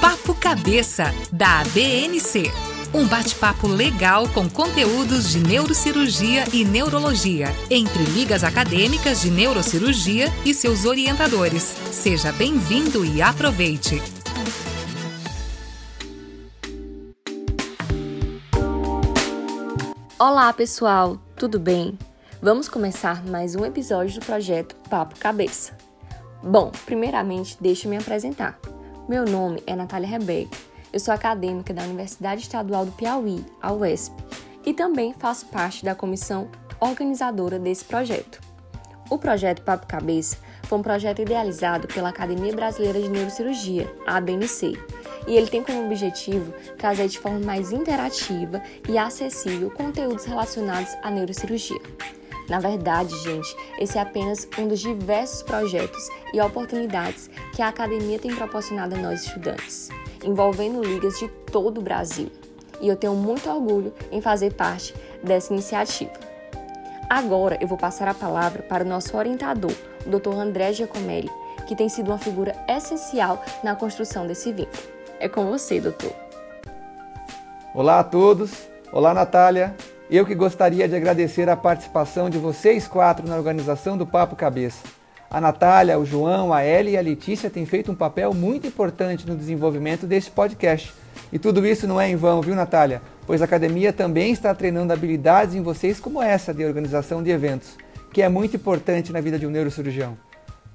Papo Cabeça, da ABNC. Um bate-papo legal com conteúdos de neurocirurgia e neurologia, entre ligas acadêmicas de neurocirurgia e seus orientadores. Seja bem-vindo e aproveite! Olá, pessoal, tudo bem? Vamos começar mais um episódio do projeto Papo Cabeça. Bom, primeiramente, deixe me apresentar. Meu nome é Natália Rebeca eu sou acadêmica da Universidade Estadual do Piauí, a UESP, e também faço parte da comissão organizadora desse projeto. O projeto Papo Cabeça foi um projeto idealizado pela Academia Brasileira de Neurocirurgia, a ABNC, e ele tem como objetivo trazer de forma mais interativa e acessível conteúdos relacionados à neurocirurgia. Na verdade, gente, esse é apenas um dos diversos projetos e oportunidades que a academia tem proporcionado a nós estudantes envolvendo ligas de todo o Brasil. E eu tenho muito orgulho em fazer parte dessa iniciativa. Agora eu vou passar a palavra para o nosso orientador, o Dr. André Giacomelli, que tem sido uma figura essencial na construção desse vínculo. É com você, doutor. Olá a todos. Olá, Natália. Eu que gostaria de agradecer a participação de vocês quatro na organização do Papo Cabeça. A Natália, o João, a Ellie e a Letícia têm feito um papel muito importante no desenvolvimento deste podcast. E tudo isso não é em vão, viu, Natália? Pois a academia também está treinando habilidades em vocês como essa de organização de eventos, que é muito importante na vida de um neurocirurgião.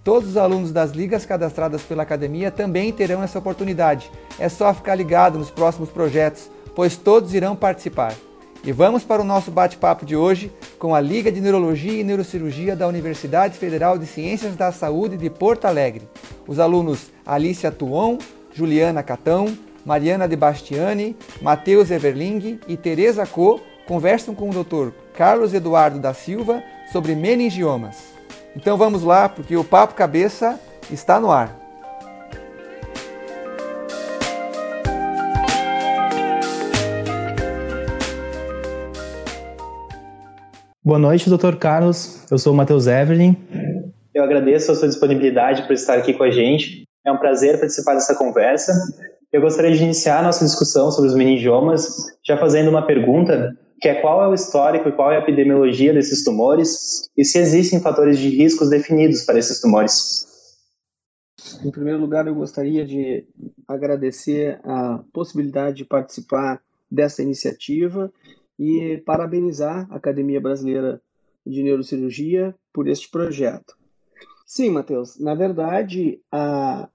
Todos os alunos das ligas cadastradas pela academia também terão essa oportunidade. É só ficar ligado nos próximos projetos, pois todos irão participar. E vamos para o nosso bate-papo de hoje com a Liga de Neurologia e Neurocirurgia da Universidade Federal de Ciências da Saúde de Porto Alegre. Os alunos Alicia Tuon, Juliana Catão, Mariana de Bastiani, Matheus Everling e Teresa Co conversam com o Dr. Carlos Eduardo da Silva sobre meningiomas. Então vamos lá, porque o Papo Cabeça está no ar. Boa noite, doutor Carlos. Eu sou o Matheus Everlin. Eu agradeço a sua disponibilidade por estar aqui com a gente. É um prazer participar dessa conversa. Eu gostaria de iniciar a nossa discussão sobre os meningiomas já fazendo uma pergunta, que é qual é o histórico e qual é a epidemiologia desses tumores e se existem fatores de riscos definidos para esses tumores. Em primeiro lugar, eu gostaria de agradecer a possibilidade de participar dessa iniciativa e parabenizar a Academia Brasileira de Neurocirurgia por este projeto. Sim, Matheus, na verdade, a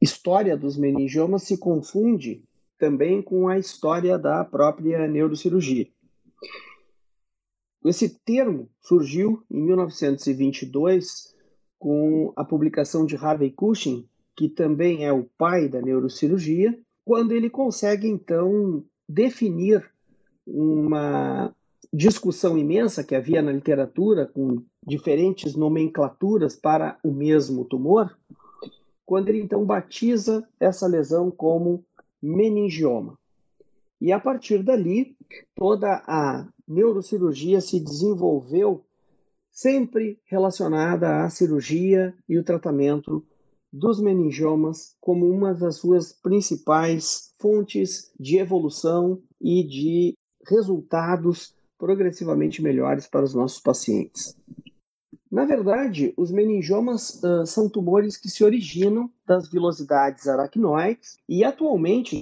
história dos meningiomas se confunde também com a história da própria neurocirurgia. Esse termo surgiu em 1922 com a publicação de Harvey Cushing, que também é o pai da neurocirurgia, quando ele consegue então definir uma discussão imensa que havia na literatura com diferentes nomenclaturas para o mesmo tumor, quando ele então batiza essa lesão como meningioma. E a partir dali, toda a neurocirurgia se desenvolveu sempre relacionada à cirurgia e o tratamento dos meningiomas como uma das suas principais fontes de evolução e de resultados progressivamente melhores para os nossos pacientes. Na verdade, os meningiomas uh, são tumores que se originam das vilosidades aracnoides e atualmente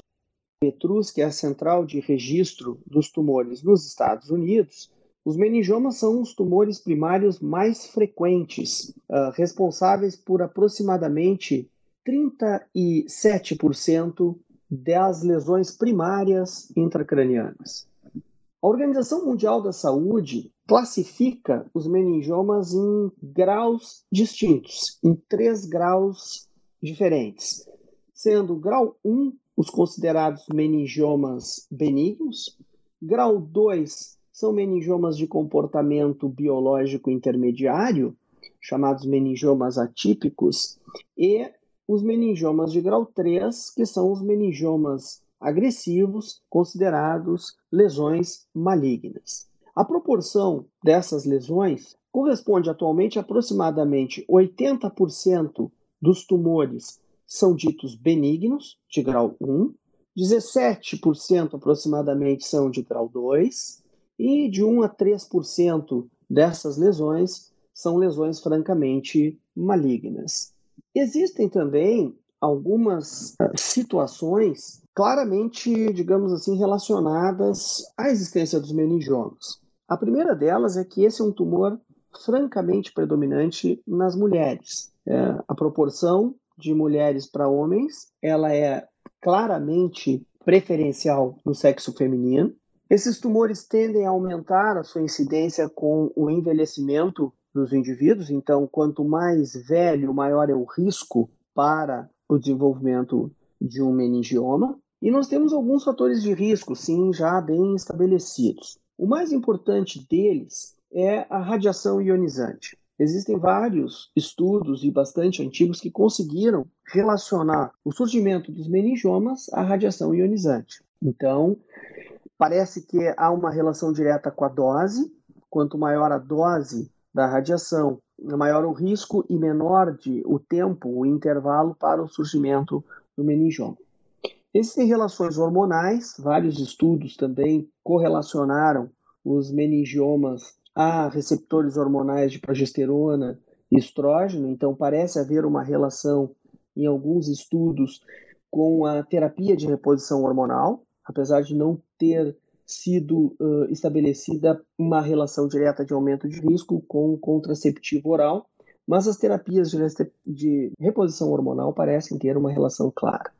Petrus, que é a central de registro dos tumores nos Estados Unidos, os meningiomas são os tumores primários mais frequentes, uh, responsáveis por aproximadamente 37% das lesões primárias intracranianas. A Organização Mundial da Saúde classifica os meningiomas em graus distintos, em três graus diferentes, sendo grau 1 os considerados meningiomas benignos, grau 2 são meningiomas de comportamento biológico intermediário, chamados meningiomas atípicos, e os meningiomas de grau 3, que são os meningiomas agressivos, considerados lesões malignas. A proporção dessas lesões corresponde atualmente a aproximadamente 80% dos tumores são ditos benignos, de grau 1, 17% aproximadamente são de grau 2, e de 1 a 3% dessas lesões são lesões francamente malignas. Existem também algumas ah, situações claramente, digamos assim, relacionadas à existência dos meningiomas. A primeira delas é que esse é um tumor francamente predominante nas mulheres. É, a proporção de mulheres para homens ela é claramente preferencial no sexo feminino. Esses tumores tendem a aumentar a sua incidência com o envelhecimento dos indivíduos, então, quanto mais velho, maior é o risco para o desenvolvimento de um meningioma. E nós temos alguns fatores de risco, sim, já bem estabelecidos. O mais importante deles é a radiação ionizante. Existem vários estudos e bastante antigos que conseguiram relacionar o surgimento dos meningiomas à radiação ionizante. Então, parece que há uma relação direta com a dose. Quanto maior a dose da radiação, maior o risco e menor de, o tempo, o intervalo para o surgimento do meningioma. Existem relações hormonais, vários estudos também correlacionaram os meningiomas a receptores hormonais de progesterona e estrógeno, então parece haver uma relação em alguns estudos com a terapia de reposição hormonal, apesar de não ter sido uh, estabelecida uma relação direta de aumento de risco com o contraceptivo oral, mas as terapias de, de reposição hormonal parecem ter uma relação clara.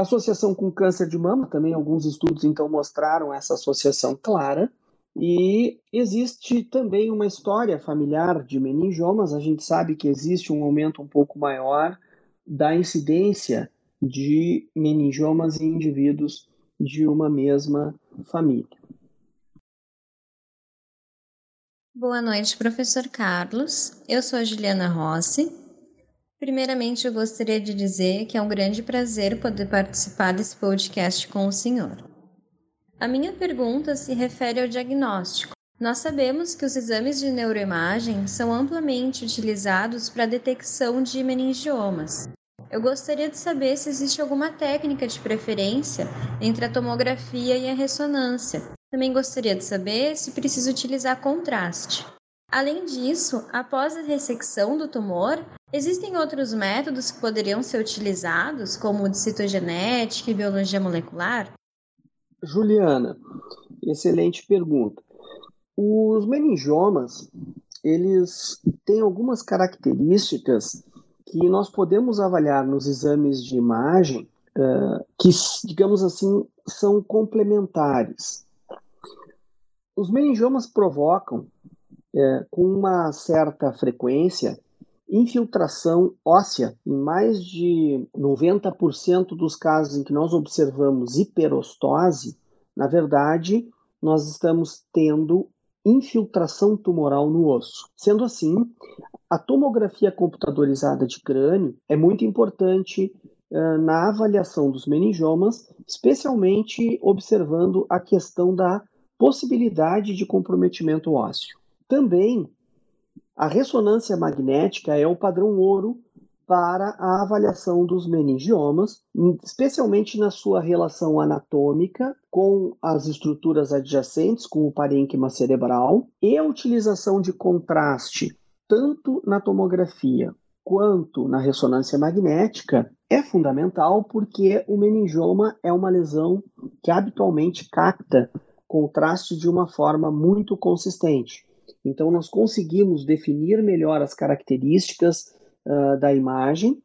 Associação com câncer de mama, também alguns estudos então mostraram essa associação clara, e existe também uma história familiar de meningiomas. A gente sabe que existe um aumento um pouco maior da incidência de meningiomas em indivíduos de uma mesma família. Boa noite, professor Carlos. Eu sou a Juliana Rossi. Primeiramente, eu gostaria de dizer que é um grande prazer poder participar desse podcast com o senhor. A minha pergunta se refere ao diagnóstico. Nós sabemos que os exames de neuroimagem são amplamente utilizados para a detecção de meningiomas. Eu gostaria de saber se existe alguma técnica de preferência entre a tomografia e a ressonância. Também gostaria de saber se precisa utilizar contraste. Além disso, após a ressecção do tumor, existem outros métodos que poderiam ser utilizados, como de citogenética e biologia molecular? Juliana, excelente pergunta. Os meningiomas, eles têm algumas características que nós podemos avaliar nos exames de imagem uh, que, digamos assim, são complementares. Os meningiomas provocam, uh, com uma certa frequência, infiltração óssea. Em mais de 90% dos casos em que nós observamos hiperostose, na verdade, nós estamos tendo infiltração tumoral no osso. Sendo assim, a tomografia computadorizada de crânio é muito importante uh, na avaliação dos meningiomas, especialmente observando a questão da possibilidade de comprometimento ósseo. Também a ressonância magnética é o padrão ouro para a avaliação dos meningiomas, especialmente na sua relação anatômica com as estruturas adjacentes, com o parênquima cerebral, e a utilização de contraste tanto na tomografia quanto na ressonância magnética é fundamental porque o meningioma é uma lesão que habitualmente capta contraste de uma forma muito consistente. Então, nós conseguimos definir melhor as características uh, da imagem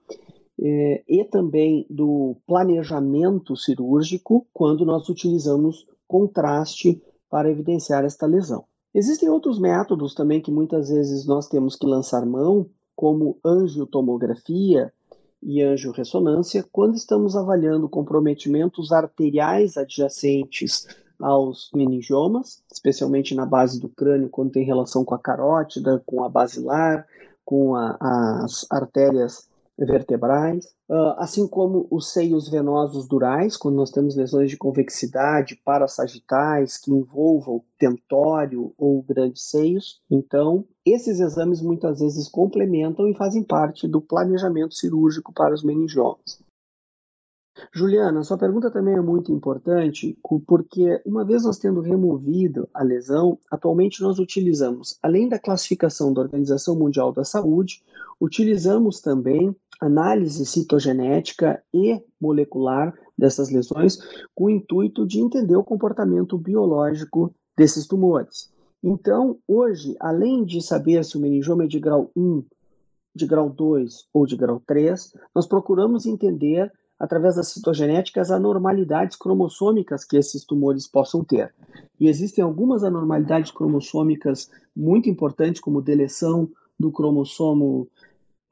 eh, e também do planejamento cirúrgico quando nós utilizamos contraste para evidenciar esta lesão. Existem outros métodos também que muitas vezes nós temos que lançar mão, como angiotomografia e angiorressonância, quando estamos avaliando comprometimentos arteriais adjacentes aos meningiomas, especialmente na base do crânio, quando tem relação com a carótida, com a basilar, com a, as artérias vertebrais, uh, assim como os seios venosos durais, quando nós temos lesões de convexidade parasagitais que envolvam tentório ou grandes seios. Então, esses exames muitas vezes complementam e fazem parte do planejamento cirúrgico para os meningiomas. Juliana, sua pergunta também é muito importante, porque uma vez nós tendo removido a lesão, atualmente nós utilizamos, além da classificação da Organização Mundial da Saúde, utilizamos também análise citogenética e molecular dessas lesões, com o intuito de entender o comportamento biológico desses tumores. Então, hoje, além de saber se o meningioma é de grau 1, de grau 2 ou de grau 3, nós procuramos entender através das citogenéticas, anormalidades cromossômicas que esses tumores possam ter. E existem algumas anormalidades cromossômicas muito importantes, como deleção do cromossomo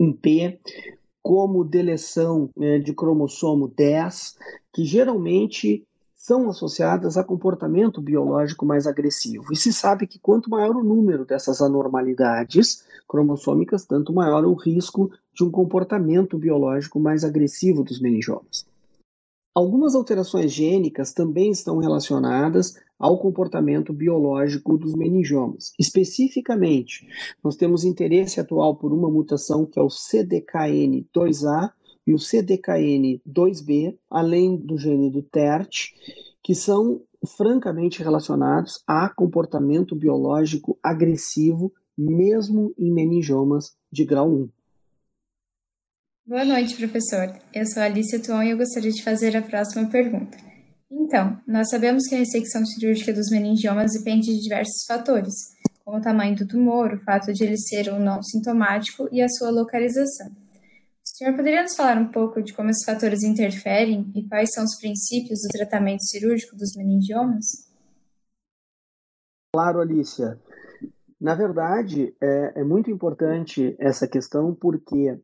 1P, como deleção né, de cromossomo 10, que geralmente são associadas a comportamento biológico mais agressivo. E se sabe que quanto maior o número dessas anormalidades cromossômicas, tanto maior o risco de um comportamento biológico mais agressivo dos meningiomas. Algumas alterações gênicas também estão relacionadas ao comportamento biológico dos meningiomas. Especificamente, nós temos interesse atual por uma mutação que é o CDKN2A, e o CDKN2B, além do gene do TERT, que são francamente relacionados a comportamento biológico agressivo, mesmo em meningiomas de grau 1. Boa noite, professor. Eu sou Alicia Tuon e eu gostaria de fazer a próxima pergunta. Então, nós sabemos que a ressecção cirúrgica dos meningiomas depende de diversos fatores, como o tamanho do tumor, o fato de ele ser ou não sintomático e a sua localização. Senhor poderia nos falar um pouco de como esses fatores interferem e quais são os princípios do tratamento cirúrgico dos meningiomas? Claro, Alicia. Na verdade, é, é muito importante essa questão porque,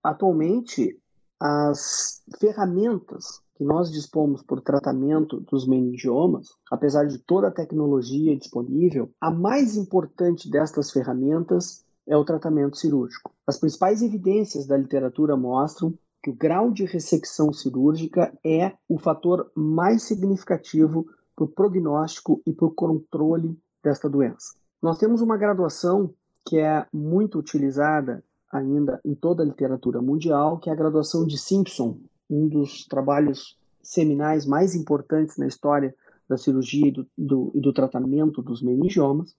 atualmente, as ferramentas que nós dispomos o tratamento dos meningiomas, apesar de toda a tecnologia disponível, a mais importante destas ferramentas é o tratamento cirúrgico. As principais evidências da literatura mostram que o grau de ressecção cirúrgica é o fator mais significativo para o prognóstico e para o controle desta doença. Nós temos uma graduação que é muito utilizada ainda em toda a literatura mundial, que é a graduação de Simpson, um dos trabalhos seminais mais importantes na história da cirurgia e do, do, e do tratamento dos meningiomas.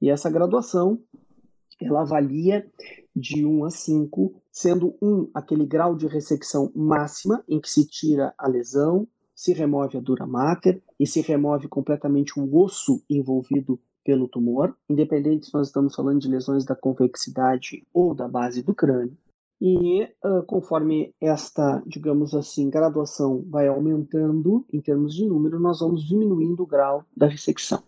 E essa graduação ela avalia de 1 a 5, sendo 1 aquele grau de ressecção máxima em que se tira a lesão, se remove a dura mater e se remove completamente o osso envolvido pelo tumor, independente se nós estamos falando de lesões da convexidade ou da base do crânio. E uh, conforme esta, digamos assim, graduação vai aumentando em termos de número, nós vamos diminuindo o grau da ressecção.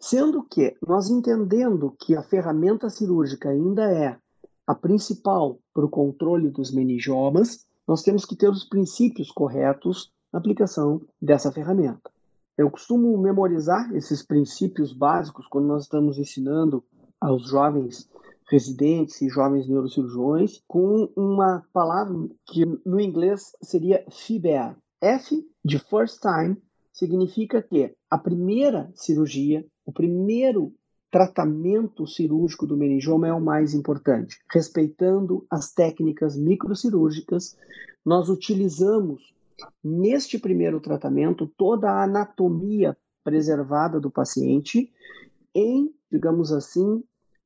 Sendo que nós entendendo que a ferramenta cirúrgica ainda é a principal para o controle dos meningiomas, nós temos que ter os princípios corretos na aplicação dessa ferramenta. Eu costumo memorizar esses princípios básicos quando nós estamos ensinando aos jovens residentes e jovens neurocirurgiões com uma palavra que no inglês seria FIBEA. F de first time significa que a primeira cirurgia o primeiro tratamento cirúrgico do meningioma é o mais importante. Respeitando as técnicas microcirúrgicas, nós utilizamos neste primeiro tratamento toda a anatomia preservada do paciente em, digamos assim,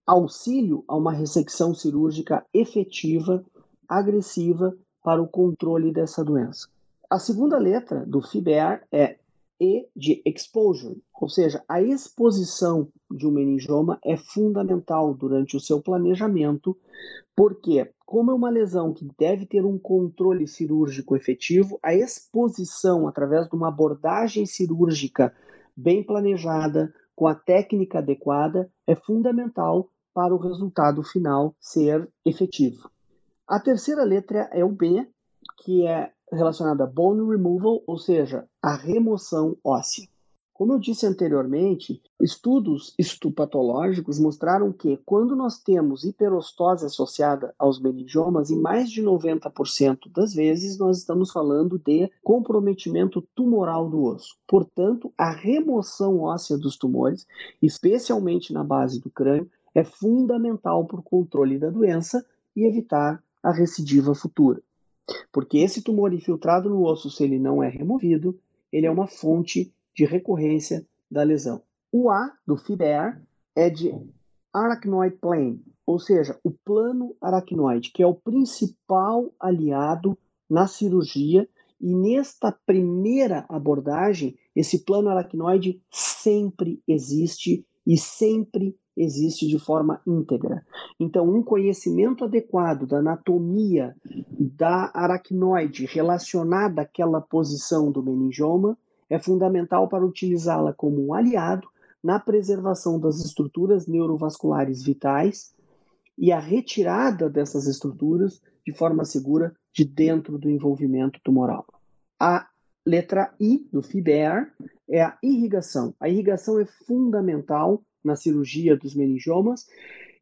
auxílio a uma ressecção cirúrgica efetiva, agressiva para o controle dessa doença. A segunda letra do FIBER é e de exposure, ou seja, a exposição de um meningioma é fundamental durante o seu planejamento, porque, como é uma lesão que deve ter um controle cirúrgico efetivo, a exposição através de uma abordagem cirúrgica bem planejada, com a técnica adequada, é fundamental para o resultado final ser efetivo. A terceira letra é o B, que é relacionada a bone removal, ou seja, a remoção óssea. Como eu disse anteriormente, estudos histopatológicos mostraram que quando nós temos hiperostose associada aos meningiomas, em mais de 90% das vezes nós estamos falando de comprometimento tumoral do osso. Portanto, a remoção óssea dos tumores, especialmente na base do crânio, é fundamental para o controle da doença e evitar a recidiva futura. Porque esse tumor infiltrado no osso, se ele não é removido, ele é uma fonte de recorrência da lesão. O A do FIBER é de arachnoid plane, ou seja, o plano aracnoide, que é o principal aliado na cirurgia e nesta primeira abordagem, esse plano aracnoide sempre existe e sempre existe de forma íntegra. Então, um conhecimento adequado da anatomia da aracnoide relacionada àquela posição do meningioma é fundamental para utilizá-la como um aliado na preservação das estruturas neurovasculares vitais e a retirada dessas estruturas de forma segura de dentro do envolvimento tumoral. A letra I do FIBER é a irrigação. A irrigação é fundamental na cirurgia dos meningiomas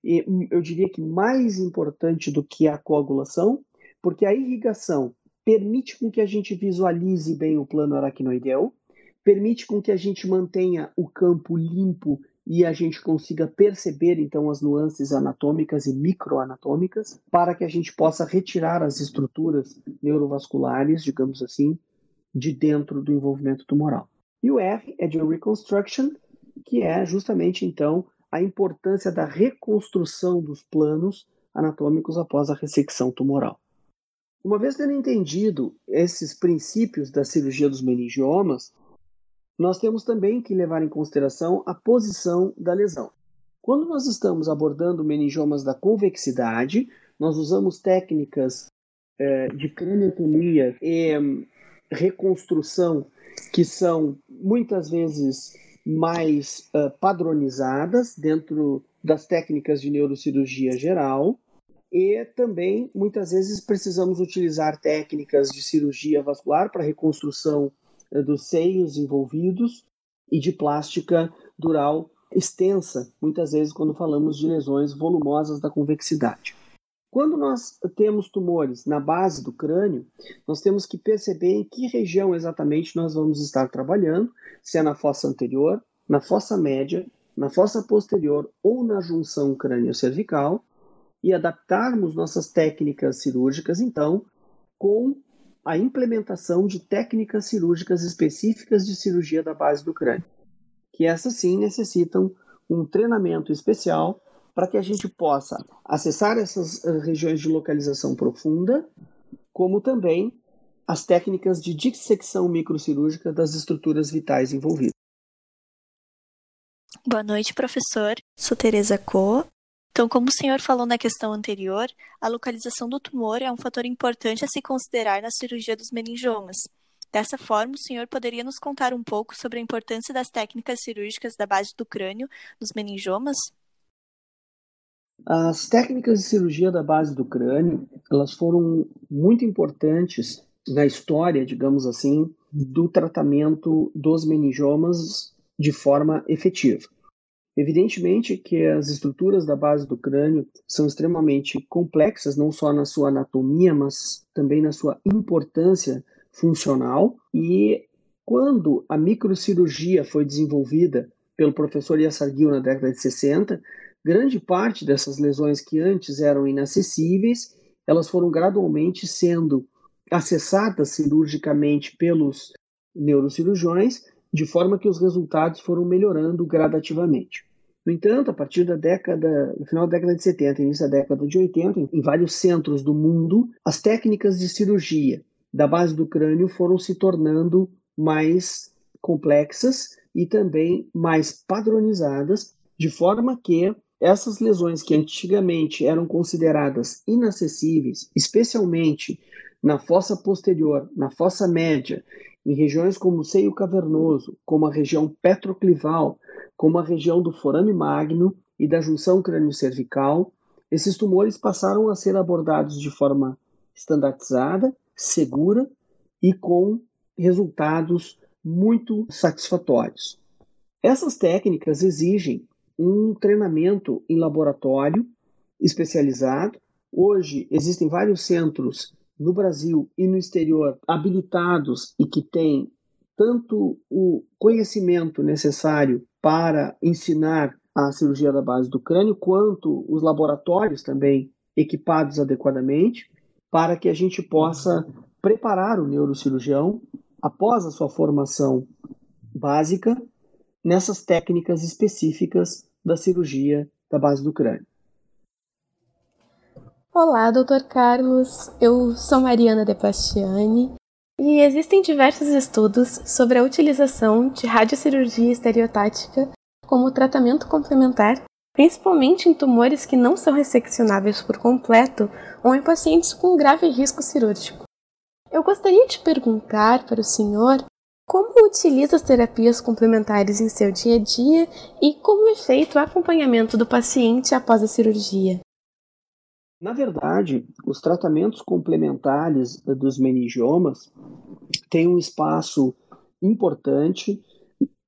e eu diria que mais importante do que a coagulação, porque a irrigação permite com que a gente visualize bem o plano aracnoideu, permite com que a gente mantenha o campo limpo e a gente consiga perceber então as nuances anatômicas e microanatômicas para que a gente possa retirar as estruturas neurovasculares, digamos assim, de dentro do envolvimento tumoral. E o R é de reconstruction, que é justamente então a importância da reconstrução dos planos anatômicos após a ressecção tumoral. Uma vez tendo entendido esses princípios da cirurgia dos meningiomas, nós temos também que levar em consideração a posição da lesão. Quando nós estamos abordando meningiomas da convexidade, nós usamos técnicas é, de craniotomia e hum, reconstrução que são muitas vezes mais uh, padronizadas dentro das técnicas de neurocirurgia geral e também muitas vezes precisamos utilizar técnicas de cirurgia vascular para reconstrução eh, dos seios envolvidos e de plástica dural extensa, muitas vezes quando falamos de lesões volumosas da convexidade. Quando nós temos tumores na base do crânio, nós temos que perceber em que região exatamente nós vamos estar trabalhando, se é na fossa anterior, na fossa média, na fossa posterior ou na junção crânio-cervical, e adaptarmos nossas técnicas cirúrgicas, então, com a implementação de técnicas cirúrgicas específicas de cirurgia da base do crânio, que essas sim necessitam um treinamento especial para que a gente possa acessar essas eh, regiões de localização profunda, como também as técnicas de dissecção microcirúrgica das estruturas vitais envolvidas. Boa noite, professor. Sou Tereza Co, então, como o senhor falou na questão anterior, a localização do tumor é um fator importante a se considerar na cirurgia dos meningiomas. Dessa forma, o senhor poderia nos contar um pouco sobre a importância das técnicas cirúrgicas da base do crânio nos meningiomas? As técnicas de cirurgia da base do crânio, elas foram muito importantes na história, digamos assim, do tratamento dos meningiomas de forma efetiva. Evidentemente que as estruturas da base do crânio são extremamente complexas, não só na sua anatomia, mas também na sua importância funcional. E quando a microcirurgia foi desenvolvida pelo professor Yassarguil na década de 60, grande parte dessas lesões que antes eram inacessíveis, elas foram gradualmente sendo acessadas cirurgicamente pelos neurocirurgiões de forma que os resultados foram melhorando gradativamente. No entanto, a partir da década, no final da década de 70 início da década de 80, em vários centros do mundo, as técnicas de cirurgia da base do crânio foram se tornando mais complexas e também mais padronizadas, de forma que essas lesões que antigamente eram consideradas inacessíveis, especialmente na fossa posterior, na fossa média em regiões como o seio cavernoso, como a região petroclival, como a região do forame magno e da junção crânio-cervical, esses tumores passaram a ser abordados de forma estandartizada, segura e com resultados muito satisfatórios. Essas técnicas exigem um treinamento em laboratório especializado. Hoje existem vários centros no Brasil e no exterior habilitados e que têm tanto o conhecimento necessário para ensinar a cirurgia da base do crânio, quanto os laboratórios também equipados adequadamente, para que a gente possa preparar o neurocirurgião após a sua formação básica nessas técnicas específicas da cirurgia da base do crânio. Olá, Dr. Carlos. Eu sou Mariana De Pastiani e existem diversos estudos sobre a utilização de radiocirurgia estereotática como tratamento complementar, principalmente em tumores que não são resseccionáveis por completo ou em pacientes com grave risco cirúrgico. Eu gostaria de perguntar para o senhor como utiliza as terapias complementares em seu dia a dia e como é feito o acompanhamento do paciente após a cirurgia. Na verdade, os tratamentos complementares dos meningiomas têm um espaço importante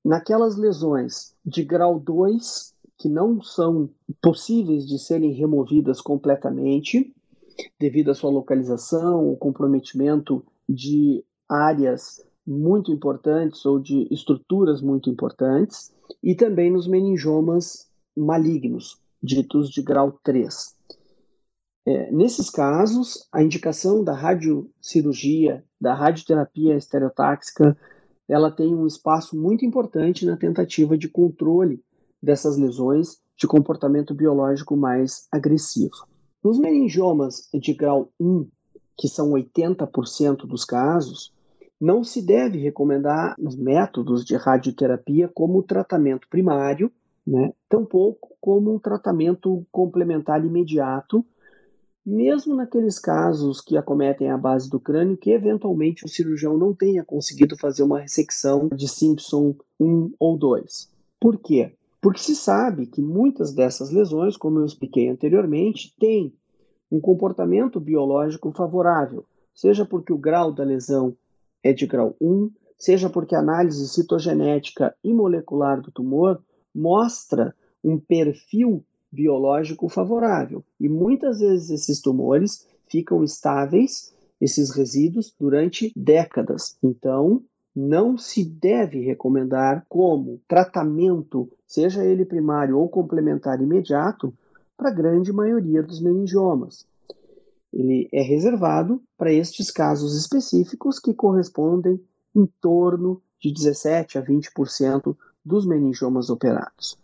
naquelas lesões de grau 2 que não são possíveis de serem removidas completamente devido à sua localização, o comprometimento de áreas muito importantes ou de estruturas muito importantes, e também nos meningiomas malignos, ditos de grau 3. É, nesses casos, a indicação da radiocirurgia, da radioterapia estereotáxica, ela tem um espaço muito importante na tentativa de controle dessas lesões de comportamento biológico mais agressivo. Nos meningiomas de grau 1, que são 80% dos casos, não se deve recomendar os métodos de radioterapia como tratamento primário, né? tampouco como um tratamento complementar imediato, mesmo naqueles casos que acometem a base do crânio, que eventualmente o cirurgião não tenha conseguido fazer uma ressecção de Simpson 1 ou 2. Por quê? Porque se sabe que muitas dessas lesões, como eu expliquei anteriormente, têm um comportamento biológico favorável, seja porque o grau da lesão é de grau 1, seja porque a análise citogenética e molecular do tumor mostra um perfil biológico favorável. E muitas vezes esses tumores ficam estáveis, esses resíduos, durante décadas. Então, não se deve recomendar como tratamento, seja ele primário ou complementar imediato, para a grande maioria dos meningiomas. Ele é reservado para estes casos específicos que correspondem em torno de 17 a 20% dos meningiomas operados.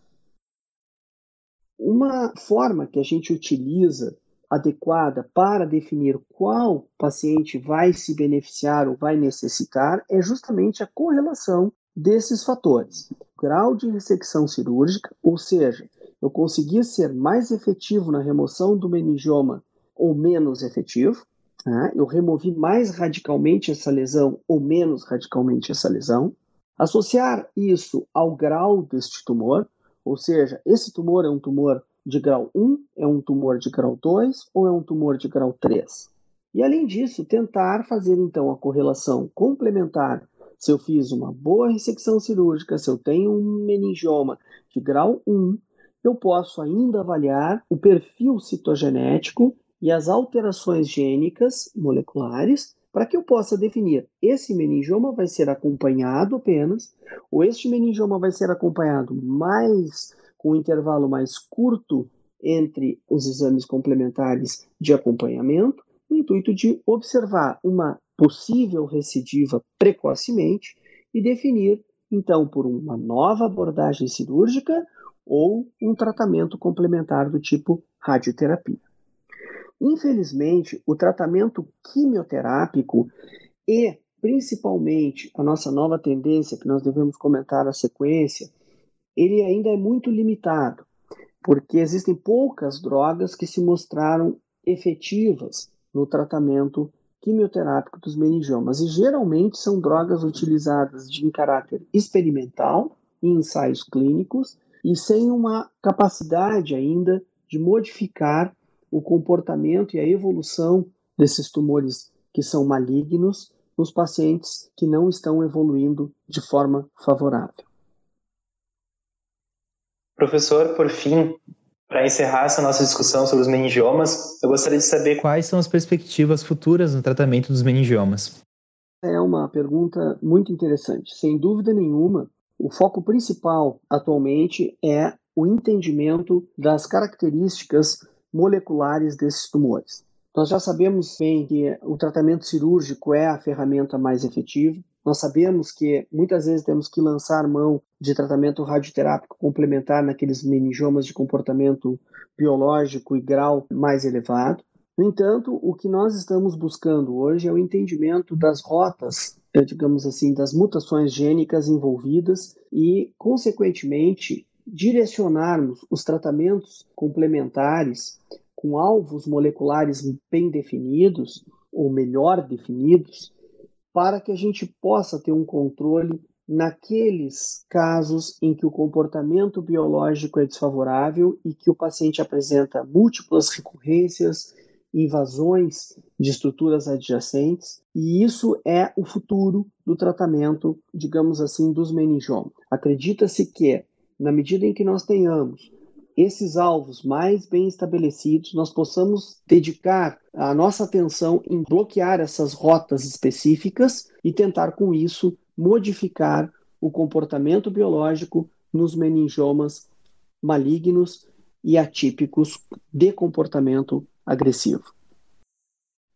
Uma forma que a gente utiliza adequada para definir qual paciente vai se beneficiar ou vai necessitar é justamente a correlação desses fatores. Grau de ressecção cirúrgica, ou seja, eu conseguir ser mais efetivo na remoção do meningioma ou menos efetivo, né? eu removi mais radicalmente essa lesão ou menos radicalmente essa lesão. Associar isso ao grau deste tumor, ou seja, esse tumor é um tumor de grau 1, é um tumor de grau 2 ou é um tumor de grau 3. E além disso, tentar fazer então a correlação complementar se eu fiz uma boa ressecção cirúrgica, se eu tenho um meningioma de grau 1, eu posso ainda avaliar o perfil citogenético e as alterações gênicas moleculares para que eu possa definir esse meningioma vai ser acompanhado apenas, ou este meningioma vai ser acompanhado mais com um intervalo mais curto entre os exames complementares de acompanhamento, no intuito de observar uma possível recidiva precocemente e definir, então, por uma nova abordagem cirúrgica ou um tratamento complementar do tipo radioterapia. Infelizmente, o tratamento quimioterápico e principalmente a nossa nova tendência, que nós devemos comentar a sequência, ele ainda é muito limitado, porque existem poucas drogas que se mostraram efetivas no tratamento quimioterápico dos meningiomas. E geralmente são drogas utilizadas de, em caráter experimental em ensaios clínicos e sem uma capacidade ainda de modificar o comportamento e a evolução desses tumores que são malignos nos pacientes que não estão evoluindo de forma favorável. Professor, por fim, para encerrar essa nossa discussão sobre os meningiomas, eu gostaria de saber quais são as perspectivas futuras no tratamento dos meningiomas. É uma pergunta muito interessante. Sem dúvida nenhuma, o foco principal atualmente é o entendimento das características moleculares desses tumores. Nós já sabemos bem que o tratamento cirúrgico é a ferramenta mais efetiva. Nós sabemos que muitas vezes temos que lançar mão de tratamento radioterápico complementar naqueles meningiomas de comportamento biológico e grau mais elevado. No entanto, o que nós estamos buscando hoje é o entendimento das rotas, digamos assim, das mutações gênicas envolvidas e, consequentemente, direcionarmos os tratamentos complementares com alvos moleculares bem definidos, ou melhor definidos, para que a gente possa ter um controle naqueles casos em que o comportamento biológico é desfavorável e que o paciente apresenta múltiplas recorrências, invasões de estruturas adjacentes, e isso é o futuro do tratamento, digamos assim, dos meningiomas. Acredita-se que, na medida em que nós tenhamos esses alvos mais bem estabelecidos, nós possamos dedicar a nossa atenção em bloquear essas rotas específicas e tentar com isso modificar o comportamento biológico nos meningiomas malignos e atípicos de comportamento agressivo.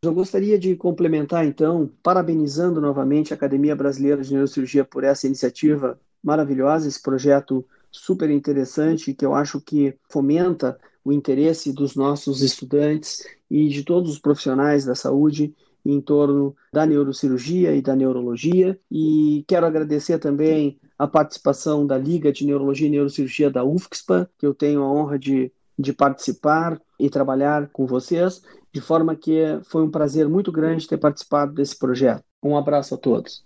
Eu gostaria de complementar, então, parabenizando novamente a Academia Brasileira de Neurocirurgia por essa iniciativa maravilhosa, esse projeto super interessante que eu acho que fomenta o interesse dos nossos estudantes e de todos os profissionais da saúde em torno da neurocirurgia e da neurologia. E quero agradecer também a participação da Liga de Neurologia e Neurocirurgia da UFSPA, que eu tenho a honra de, de participar e trabalhar com vocês, de forma que foi um prazer muito grande ter participado desse projeto. Um abraço a todos.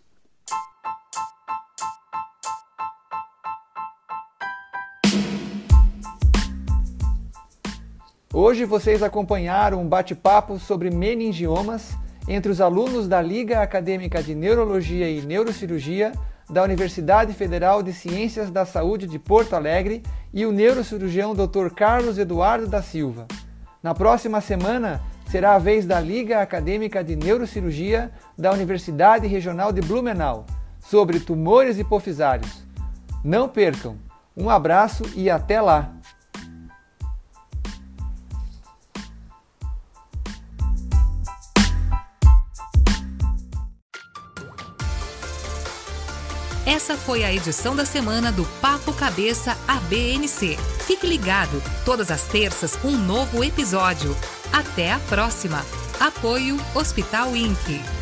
Hoje vocês acompanharam um bate-papo sobre meningiomas entre os alunos da Liga Acadêmica de Neurologia e Neurocirurgia da Universidade Federal de Ciências da Saúde de Porto Alegre e o neurocirurgião Dr. Carlos Eduardo da Silva. Na próxima semana será a vez da Liga Acadêmica de Neurocirurgia da Universidade Regional de Blumenau sobre tumores hipofisários. Não percam! Um abraço e até lá! Essa foi a edição da semana do Papo Cabeça ABNC. Fique ligado, todas as terças um novo episódio. Até a próxima. Apoio Hospital Inc.